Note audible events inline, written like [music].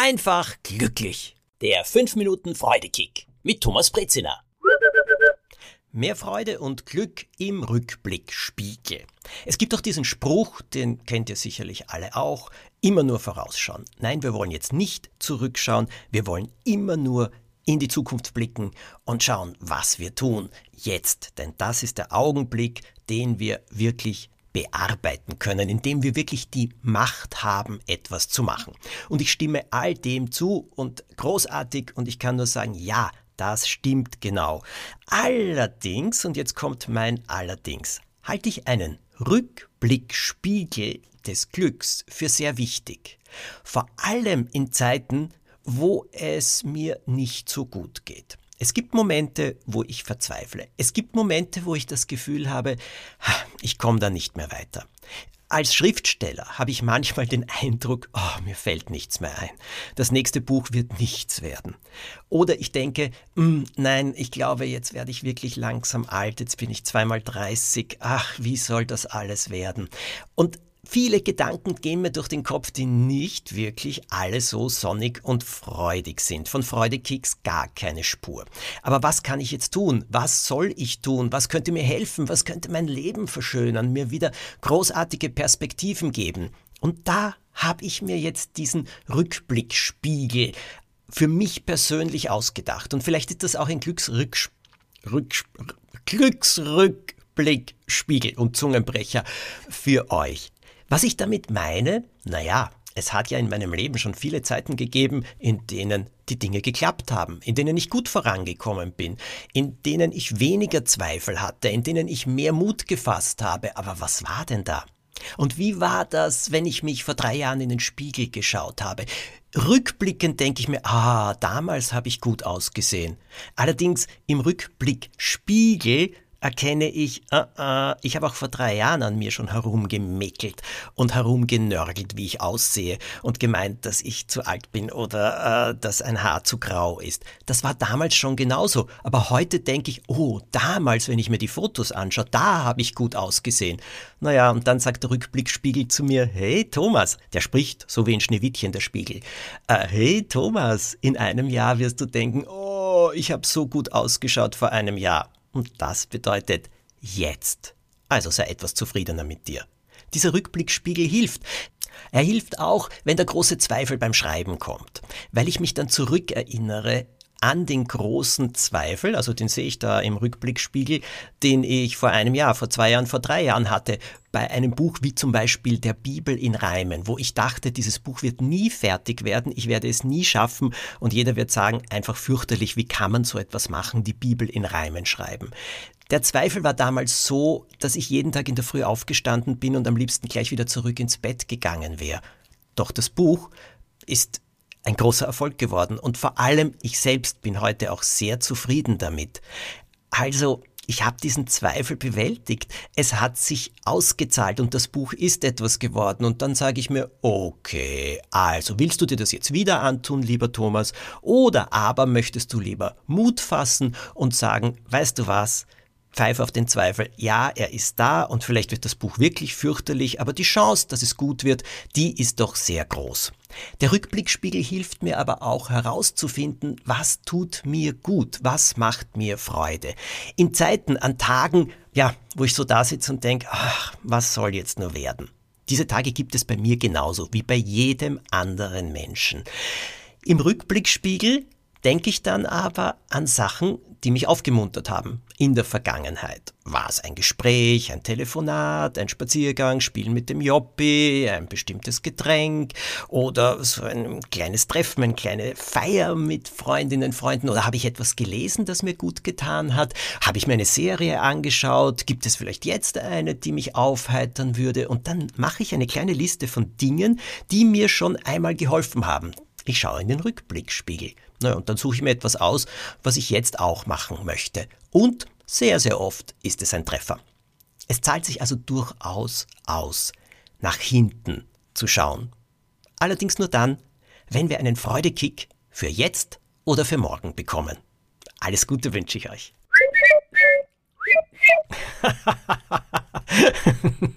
einfach glücklich. Der 5 Minuten Freudekick mit Thomas Brezina. Mehr Freude und Glück im Rückblickspiegel. Es gibt doch diesen Spruch, den kennt ihr sicherlich alle auch, immer nur vorausschauen. Nein, wir wollen jetzt nicht zurückschauen, wir wollen immer nur in die Zukunft blicken und schauen, was wir tun jetzt. Denn das ist der Augenblick, den wir wirklich bearbeiten können, indem wir wirklich die Macht haben, etwas zu machen. Und ich stimme all dem zu und großartig und ich kann nur sagen, ja, das stimmt genau. Allerdings, und jetzt kommt mein Allerdings, halte ich einen Rückblickspiegel des Glücks für sehr wichtig. Vor allem in Zeiten, wo es mir nicht so gut geht. Es gibt Momente, wo ich verzweifle. Es gibt Momente, wo ich das Gefühl habe, ich komme da nicht mehr weiter. Als Schriftsteller habe ich manchmal den Eindruck, oh, mir fällt nichts mehr ein. Das nächste Buch wird nichts werden. Oder ich denke, mm, nein, ich glaube, jetzt werde ich wirklich langsam alt, jetzt bin ich zweimal 30, ach, wie soll das alles werden? Und Viele Gedanken gehen mir durch den Kopf, die nicht wirklich alle so sonnig und freudig sind. Von Freudekicks gar keine Spur. Aber was kann ich jetzt tun? Was soll ich tun? Was könnte mir helfen? Was könnte mein Leben verschönern? Mir wieder großartige Perspektiven geben? Und da habe ich mir jetzt diesen Rückblickspiegel für mich persönlich ausgedacht. Und vielleicht ist das auch ein Glücksrück, Rück, Glücksrückblickspiegel und Zungenbrecher für euch. Was ich damit meine, naja, es hat ja in meinem Leben schon viele Zeiten gegeben, in denen die Dinge geklappt haben, in denen ich gut vorangekommen bin, in denen ich weniger Zweifel hatte, in denen ich mehr Mut gefasst habe. Aber was war denn da? Und wie war das, wenn ich mich vor drei Jahren in den Spiegel geschaut habe? Rückblickend denke ich mir, ah, damals habe ich gut ausgesehen. Allerdings im Rückblick Spiegel erkenne ich, uh, uh, ich habe auch vor drei Jahren an mir schon herumgemäkelt und herumgenörgelt, wie ich aussehe und gemeint, dass ich zu alt bin oder uh, dass ein Haar zu grau ist. Das war damals schon genauso, aber heute denke ich, oh, damals, wenn ich mir die Fotos anschaue, da habe ich gut ausgesehen. Naja, und dann sagt der Rückblickspiegel zu mir, hey Thomas, der spricht so wie ein Schneewittchen der Spiegel, hey Thomas, in einem Jahr wirst du denken, oh, ich habe so gut ausgeschaut vor einem Jahr. Und das bedeutet jetzt. Also sei etwas zufriedener mit dir. Dieser Rückblickspiegel hilft. Er hilft auch, wenn der große Zweifel beim Schreiben kommt, weil ich mich dann zurückerinnere an den großen Zweifel, also den sehe ich da im Rückblickspiegel, den ich vor einem Jahr, vor zwei Jahren, vor drei Jahren hatte, bei einem Buch wie zum Beispiel der Bibel in Reimen, wo ich dachte, dieses Buch wird nie fertig werden, ich werde es nie schaffen und jeder wird sagen, einfach fürchterlich, wie kann man so etwas machen, die Bibel in Reimen schreiben. Der Zweifel war damals so, dass ich jeden Tag in der Früh aufgestanden bin und am liebsten gleich wieder zurück ins Bett gegangen wäre. Doch das Buch ist ein großer Erfolg geworden und vor allem ich selbst bin heute auch sehr zufrieden damit. Also, ich habe diesen Zweifel bewältigt. Es hat sich ausgezahlt und das Buch ist etwas geworden. Und dann sage ich mir, okay, also willst du dir das jetzt wieder antun, lieber Thomas? Oder aber möchtest du lieber Mut fassen und sagen, weißt du was? Pfeif auf den Zweifel, ja, er ist da und vielleicht wird das Buch wirklich fürchterlich, aber die Chance, dass es gut wird, die ist doch sehr groß. Der Rückblickspiegel hilft mir aber auch herauszufinden, was tut mir gut, was macht mir Freude. In Zeiten, an Tagen, ja, wo ich so da sitze und denke, ach, was soll jetzt nur werden? Diese Tage gibt es bei mir genauso wie bei jedem anderen Menschen. Im Rückblickspiegel denke ich dann aber an Sachen, die mich aufgemuntert haben in der Vergangenheit. War es ein Gespräch, ein Telefonat, ein Spaziergang, Spielen mit dem Joppi, ein bestimmtes Getränk oder so ein kleines Treffen, eine kleine Feier mit Freundinnen, Freunden oder habe ich etwas gelesen, das mir gut getan hat? Habe ich mir eine Serie angeschaut? Gibt es vielleicht jetzt eine, die mich aufheitern würde? Und dann mache ich eine kleine Liste von Dingen, die mir schon einmal geholfen haben. Ich schaue in den Rückblickspiegel. Na, und dann suche ich mir etwas aus, was ich jetzt auch machen möchte. Und sehr, sehr oft ist es ein Treffer. Es zahlt sich also durchaus aus, nach hinten zu schauen. Allerdings nur dann, wenn wir einen Freudekick für jetzt oder für morgen bekommen. Alles Gute wünsche ich euch. [laughs]